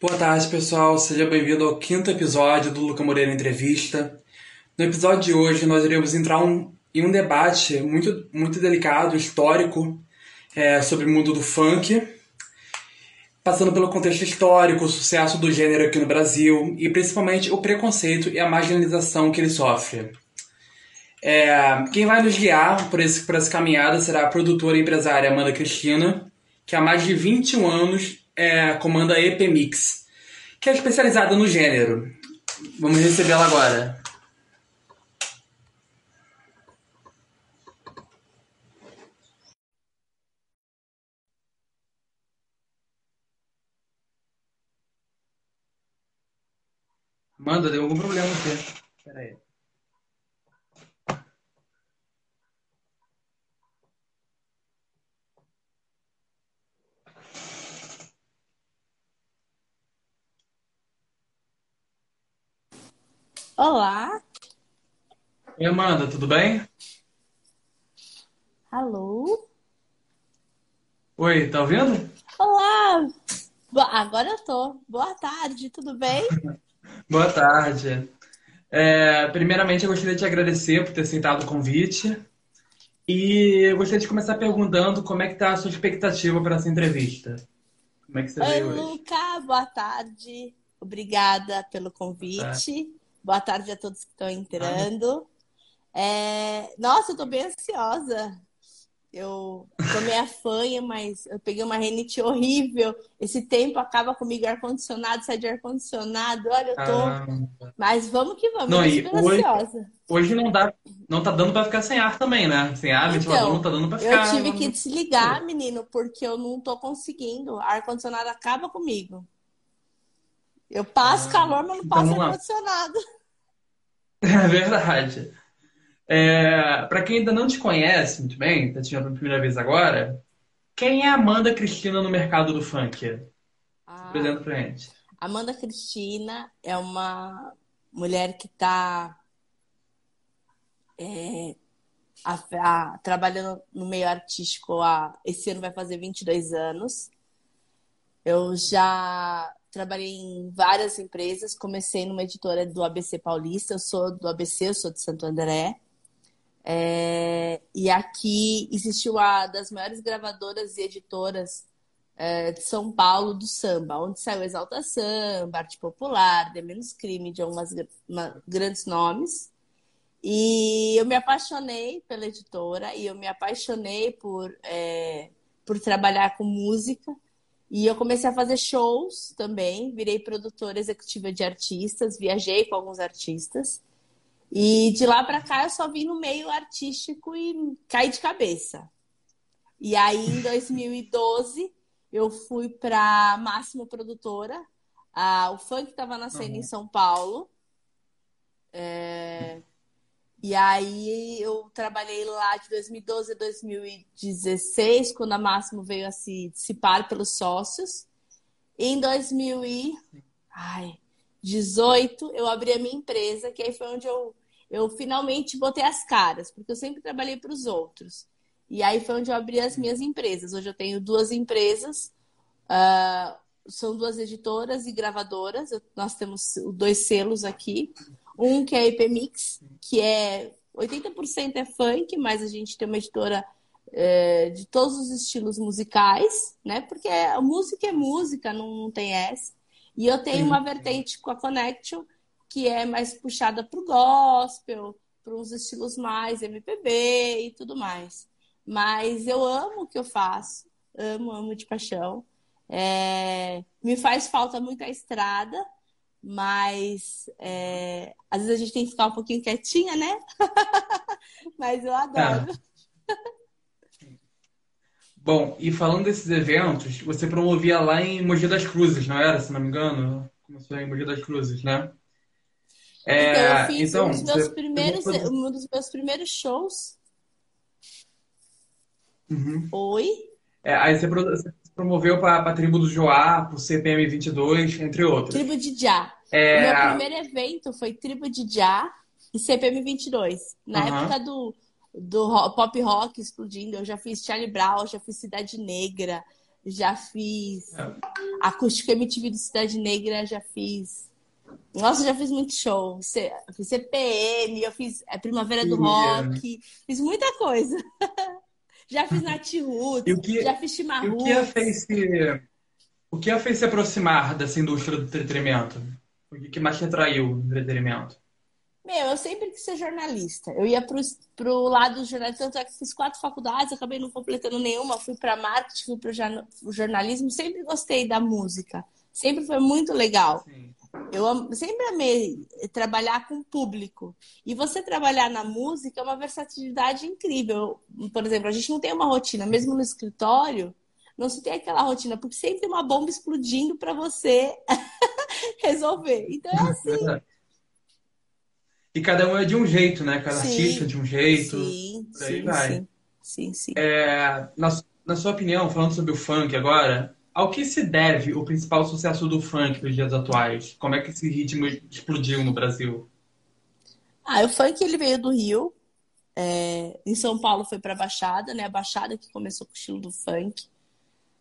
Boa tarde, pessoal. Seja bem-vindo ao quinto episódio do Luca Moreira Entrevista. No episódio de hoje, nós iremos entrar um, em um debate muito, muito delicado, histórico, é, sobre o mundo do funk, passando pelo contexto histórico, o sucesso do gênero aqui no Brasil e principalmente o preconceito e a marginalização que ele sofre. É, quem vai nos guiar por, esse, por essa caminhada será a produtora e empresária Amanda Cristina, que há mais de 21 anos é, comanda a EP Mix, que é especializada no gênero. Vamos recebê-la agora. Amanda, deu algum problema aqui. Espera aí. Olá, Oi, Amanda, tudo bem? alô, Oi, tá ouvindo? olá. Agora eu tô. Boa tarde, tudo bem? Boa tarde. É, primeiramente, eu gostaria de te agradecer por ter aceitado o convite e eu gostaria de começar perguntando como é que tá a sua expectativa para essa entrevista. Como é que você Oi, veio hoje? Luca, boa tarde. Obrigada pelo Tá. convite. Boa tarde a todos que estão entrando. É, Nossa, eu tô bem ansiosa. Eu tomei a fanha, mas eu peguei uma rinite horrível. Esse tempo acaba comigo, ar-condicionado, sai de ar-condicionado. Olha, eu tô. Caramba. Mas vamos que vamos, Não, eu tô super hoje, ansiosa. hoje não dá, não tá dando para ficar sem ar também, né? Sem ar, ventilador não Então, tá dando para eu ficar. tive que desligar, menino, porque eu não tô conseguindo. Ar-condicionado acaba comigo. Eu passo Ah, calor, mas não então passo ar-condicionado. É verdade. É, para quem ainda não te conhece muito bem, tá te vendo pela primeira vez agora, quem é a Amanda Cristina no mercado do funk? Ah, apresenta pra gente. Amanda Cristina é uma mulher que está trabalhando no meio artístico há, esse ano vai fazer 22 anos. Eu já trabalhei em várias empresas, comecei numa editora do ABC Paulista, eu sou do ABC, eu sou de Santo André. É, e aqui existiu uma das maiores gravadoras e editoras é, de São Paulo do samba, onde saiu Exalta Samba, Arte Popular, De Menos Crime, de algumas uma- grandes nomes. E eu me apaixonei pela editora e eu me apaixonei por, é, por trabalhar com música. E eu comecei a fazer shows também, virei produtora executiva de artistas, viajei com alguns artistas. E de lá para cá eu só vim no meio artístico e caí de cabeça. E aí em 2012 eu fui para Máximo Produtora. Ah, o funk estava nascendo em Uhum. São Paulo. É, E aí eu trabalhei lá de 2012 a 2016, quando a Máximo veio a se dissipar pelos sócios. E em 2018 eu abri a minha empresa, que aí foi onde eu, eu finalmente botei as caras, porque eu sempre trabalhei para os outros. E aí foi onde eu abri as minhas empresas. Hoje eu tenho duas empresas, ah, são duas editoras e gravadoras. Eu- nós temos dois selos aqui. Um que é a EP Mix, que é 80% é funk, mas a gente tem uma editora é, de todos os estilos musicais, né? Porque a música é música, não, não tem essa. E eu tenho uma vertente com a Connection, que é mais puxada para o gospel, para uns estilos mais MPB e tudo mais. Mas eu amo o que eu faço, amo, amo de paixão. É, me faz falta muito a estrada, mas é, às vezes a gente tem que ficar um pouquinho quietinha, né? Mas eu É. adoro. Bom, e falando desses eventos, você promovia lá em Mogi das Cruzes, não era? Se não me engano, começou em Mogi das Cruzes, né? Então, eu É, fiz então, um dos meus você primeiros, um dos meus primeiros shows. Uhum. Oi? É, aí você promoveu para a tribo do Joá, para o CPM 22, entre outros. Tribo de Já. O meu É, primeiro evento foi Tribo de Já e CPM 22. Na Aham. época do, do pop rock explodindo, eu já fiz Charlie Brown, já fiz Cidade Negra, já fiz é. acústico MTV do Cidade Negra, já fiz. Nossa, já fiz muito show. Fiz CPM, eu fiz a é, Primavera do Rock, fiz muita coisa. já fiz Nath Roots, já fiz Chimarrão. O que a fez se, o que a fez se aproximar dessa indústria do entretenimento? O que mais te atraiu no entretenimento? Meu, eu sempre quis ser jornalista. Eu ia pro, pro lado do jornalismo, tanto é que fiz quatro faculdades, acabei não completando nenhuma, fui para marketing, fui para jornalismo, sempre gostei da música. Sempre foi muito legal. Sim. Eu sempre amei trabalhar com o público. E você trabalhar na música é uma versatilidade incrível. Por exemplo, a gente não tem uma rotina, mesmo no escritório, não se tem aquela rotina, porque sempre tem uma bomba explodindo para você resolver. Então é assim. E cada um é de um jeito, né? Cada sim, artista é de um jeito. Sim, sim. Sim, sim. sim. É, na, na sua opinião, falando sobre o funk agora, ao que se deve o principal sucesso do funk nos dias atuais? Como é que esse ritmo explodiu no Brasil? Ah, o funk ele veio do Rio. É, em São Paulo foi para a Baixada, né? A Baixada que começou com o estilo do funk.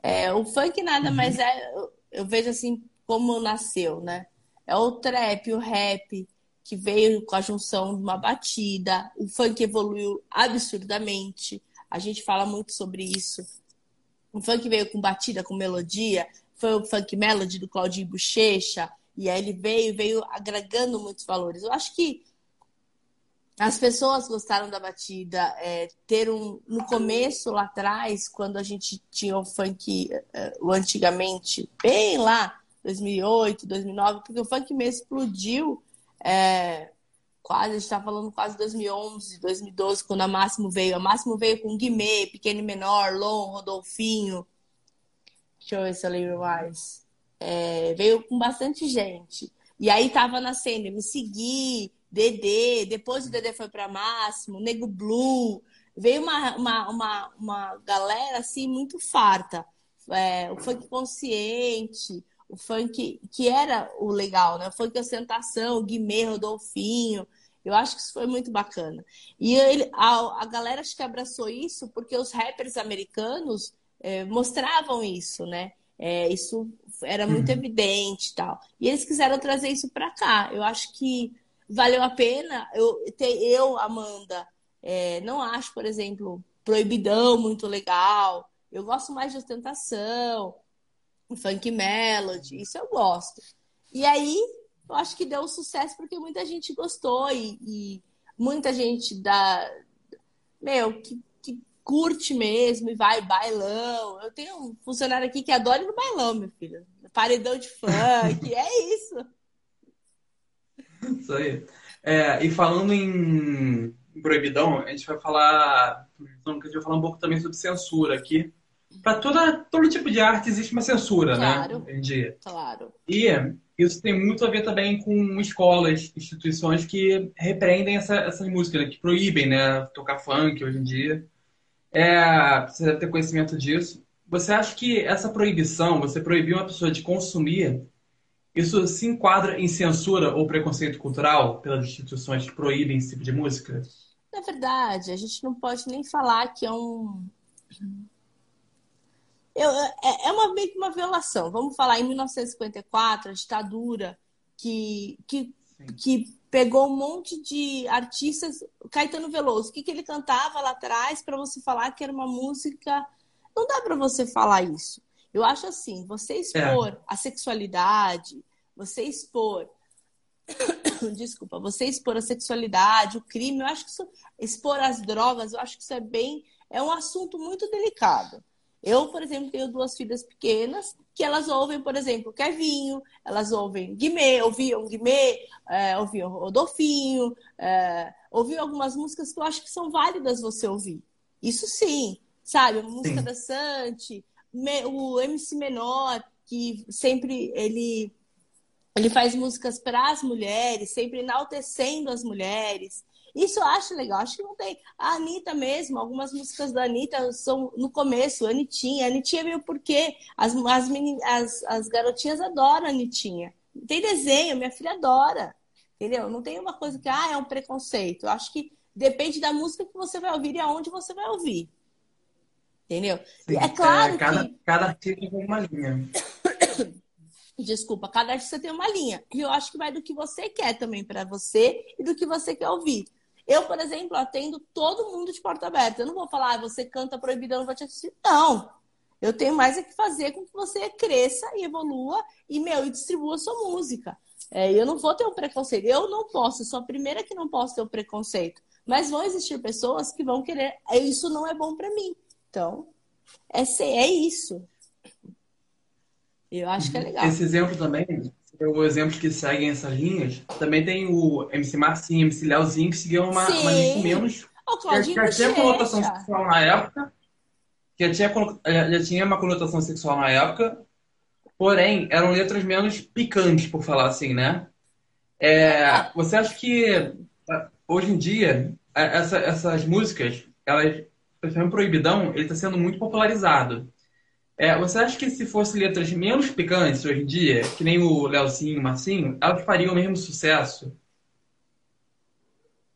É, o funk nada uhum. mais é, eu, eu vejo assim como nasceu, né? É o trap, o rap, que veio com a junção de uma batida. O funk evoluiu absurdamente. A gente fala muito sobre isso. O funk veio com batida, com melodia. Foi o funk melody do Claudinho Bochecha. E aí ele veio, veio agregando muitos valores. Eu acho que as pessoas gostaram da batida. É, ter um no começo lá atrás, quando a gente tinha o funk uh, antigamente, bem lá, 2008, 2009, porque o funk mesmo explodiu é, quase, a gente está falando quase 2011, 2012, quando a Máximo veio. A Máximo veio com Guimê, Pequeno e Menor, Lon, Rodolfinho. Deixa eu ver se eu lembro mais. É, veio com bastante gente. E aí tava nascendo Me Seguir, Dedê, depois o Dedê foi para Máximo, Nego Blue. Veio uma, uma, uma, uma galera assim muito farta. É, o funk consciente, o funk que era o legal, né? O funk ostentação, o Guimê, Rodolfinho. Eu acho que isso foi muito bacana. E ele, a, a galera acho que abraçou isso porque os rappers americanos é, mostravam isso, né? É, isso era muito uhum. evidente e tal. E eles quiseram trazer isso para cá. Eu acho que valeu a pena. Eu, eu Amanda, é, não acho, por exemplo, proibidão muito legal. Eu gosto mais de ostentação funk melody, isso eu gosto. E aí, eu acho que deu sucesso porque muita gente gostou e, e muita gente da meu que, que curte mesmo e vai bailão. Eu tenho um funcionário aqui que adora ir no bailão, meu filho. Paredão de funk, é isso. Isso aí. É, e falando em proibidão, a gente vai falar, a gente vai falar um pouco também sobre censura aqui para toda todo tipo de arte existe uma censura, né, claro, né? Dia. Claro. E isso tem muito a ver também com escolas, instituições que repreendem essa, essas músicas, né? que proíbem, né, tocar funk hoje em dia. É, você deve ter conhecimento disso. Você acha que essa proibição, você proibir uma pessoa de consumir, isso se enquadra em censura ou preconceito cultural pelas instituições que proíbem esse tipo de música? Na verdade, a gente não pode nem falar que é um eu, é, é uma, meio que uma violação. Vamos falar em 1954, a ditadura que, que, que pegou um monte de artistas. Caetano Veloso, o que, que ele cantava lá atrás para você falar que era uma música. Não dá para você falar isso. Eu acho assim, você expor é. a sexualidade, você expor. Desculpa, você expor a sexualidade, o crime, eu acho que isso. Expor as drogas, eu acho que isso é bem. É um assunto muito delicado. Eu, por exemplo, tenho duas filhas pequenas que elas ouvem, por exemplo, Kevinho, elas ouvem Guimê, ouviam Guimê, é, ouviam Rodolfinho, é, ouviam algumas músicas que eu acho que são válidas você ouvir. Isso sim, sabe? Música sim. dançante, o MC Menor, que sempre ele, ele faz músicas para as mulheres, sempre enaltecendo as mulheres. Isso eu acho legal, acho que não tem. A Anitta mesmo, algumas músicas da Anitta são no começo, Anitinha. A Anitinha veio porque as, as, as, as garotinhas adoram a Anitinha. Tem desenho, minha filha adora. Entendeu? Não tem uma coisa que ah, é um preconceito. Eu acho que depende da música que você vai ouvir e aonde você vai ouvir. Entendeu? Sim, é claro é, cada, que... Cada artista tem uma linha. Desculpa, cada artista tem uma linha. E eu acho que vai do que você quer também para você e do que você quer ouvir. Eu, por exemplo, atendo todo mundo de porta aberta. Eu não vou falar, ah, você canta proibido, eu não vou te assistir. Não. Eu tenho mais é que fazer com que você cresça e evolua e, meu, e distribua sua música. É, eu não vou ter um preconceito. Eu não posso, eu sou a primeira que não posso ter o um preconceito. Mas vão existir pessoas que vão querer. Isso não é bom para mim. Então, é, é isso. Eu acho que é legal. Esse exemplo também, o exemplo que seguem essas linhas, também tem o MC Marcinho, MC Leozinho, que seguiam uma, uma linha com menos. O Claudinho já, já tinha conotação sexual na época. Já tinha, já tinha uma conotação sexual na época, porém, eram letras menos picantes, por falar assim, né? É, você acha que hoje em dia essa, essas músicas, elas, principalmente Proibidão, ele está sendo muito popularizado. É, você acha que se fosse letras menos picantes hoje em dia, que nem o Leozinho e o Marcinho, elas fariam o mesmo sucesso?